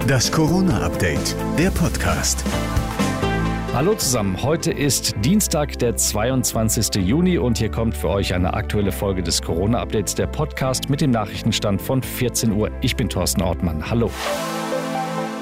Das Corona-Update, der Podcast. Hallo zusammen, heute ist Dienstag, der 22. Juni und hier kommt für euch eine aktuelle Folge des Corona-Updates, der Podcast mit dem Nachrichtenstand von 14 Uhr. Ich bin Thorsten Ortmann. Hallo.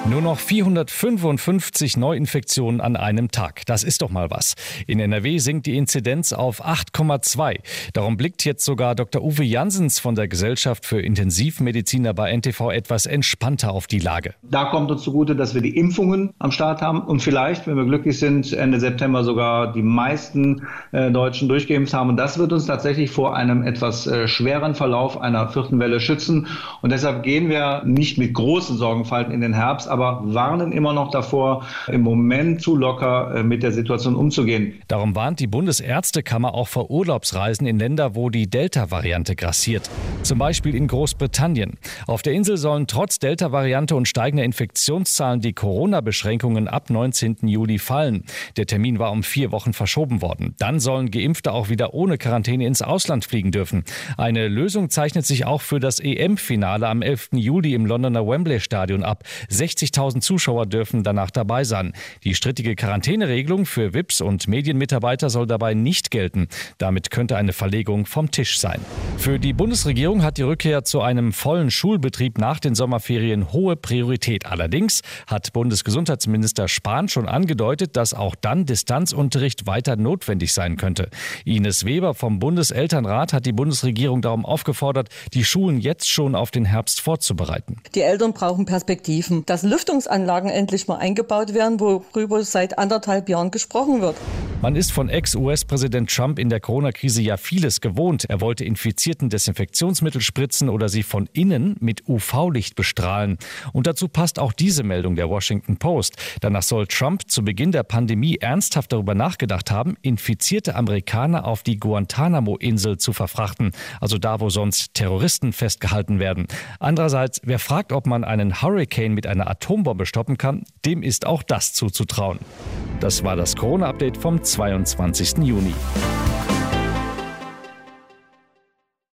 Nur noch 455 Neuinfektionen an einem Tag. Das ist doch mal was. In NRW sinkt die Inzidenz auf 8,2. Darum blickt jetzt sogar Dr. Uwe Jansens von der Gesellschaft für Intensivmediziner bei NTV etwas entspannter auf die Lage. Da kommt uns zugute, dass wir die Impfungen am Start haben und vielleicht, wenn wir glücklich sind, Ende September sogar die meisten äh, Deutschen durchgeimpft haben. Und das wird uns tatsächlich vor einem etwas äh, schweren Verlauf einer vierten Welle schützen. Und deshalb gehen wir nicht mit großen Sorgenfalten in den Herbst, aber warnen immer noch davor, im Moment zu locker äh, mit der Situation umzugehen. Darum warnt die Bundesärztekammer auch vor Urlaubsreisen in Länder, wo die Delta-Variante grassiert. Zum Beispiel in Großbritannien. Auf der Insel sollen trotz Delta-Variante und steigender Infektionszahlen die Corona-Beschränkungen ab 19. Juli fallen. Der Termin war um vier Wochen verschoben worden. Dann sollen Geimpfte auch wieder ohne Quarantäne ins Ausland fliegen dürfen. Eine Lösung zeichnet sich auch für das EM-Finale am 11. Juli im Londoner Wembley-Stadion ab. 60 60.000 Zuschauer dürfen danach dabei sein. Die strittige Quarantäneregelung für WIPs und Medienmitarbeiter soll dabei nicht gelten. Damit könnte eine Verlegung vom Tisch sein. Für die Bundesregierung hat die Rückkehr zu einem vollen Schulbetrieb nach den Sommerferien hohe Priorität. Allerdings hat Bundesgesundheitsminister Spahn schon angedeutet, dass auch dann Distanzunterricht weiter notwendig sein könnte. Ines Weber vom Bundeselternrat hat die Bundesregierung darum aufgefordert, die Schulen jetzt schon auf den Herbst vorzubereiten. Die Eltern brauchen Perspektiven. Das Lüftungsanlagen endlich mal eingebaut werden, worüber seit anderthalb Jahren gesprochen wird. Man ist von Ex-US-Präsident Trump in der Corona-Krise ja vieles gewohnt. Er wollte Infizierten Desinfektionsmittel spritzen oder sie von innen mit UV-Licht bestrahlen. Und dazu passt auch diese Meldung der Washington Post. Danach soll Trump zu Beginn der Pandemie ernsthaft darüber nachgedacht haben, infizierte Amerikaner auf die Guantanamo-Insel zu verfrachten, also da, wo sonst Terroristen festgehalten werden. Andererseits, wer fragt, ob man einen Hurricane mit einer Atombombe stoppen kann, dem ist auch das zuzutrauen. Das war das Corona-Update vom 22. Juni.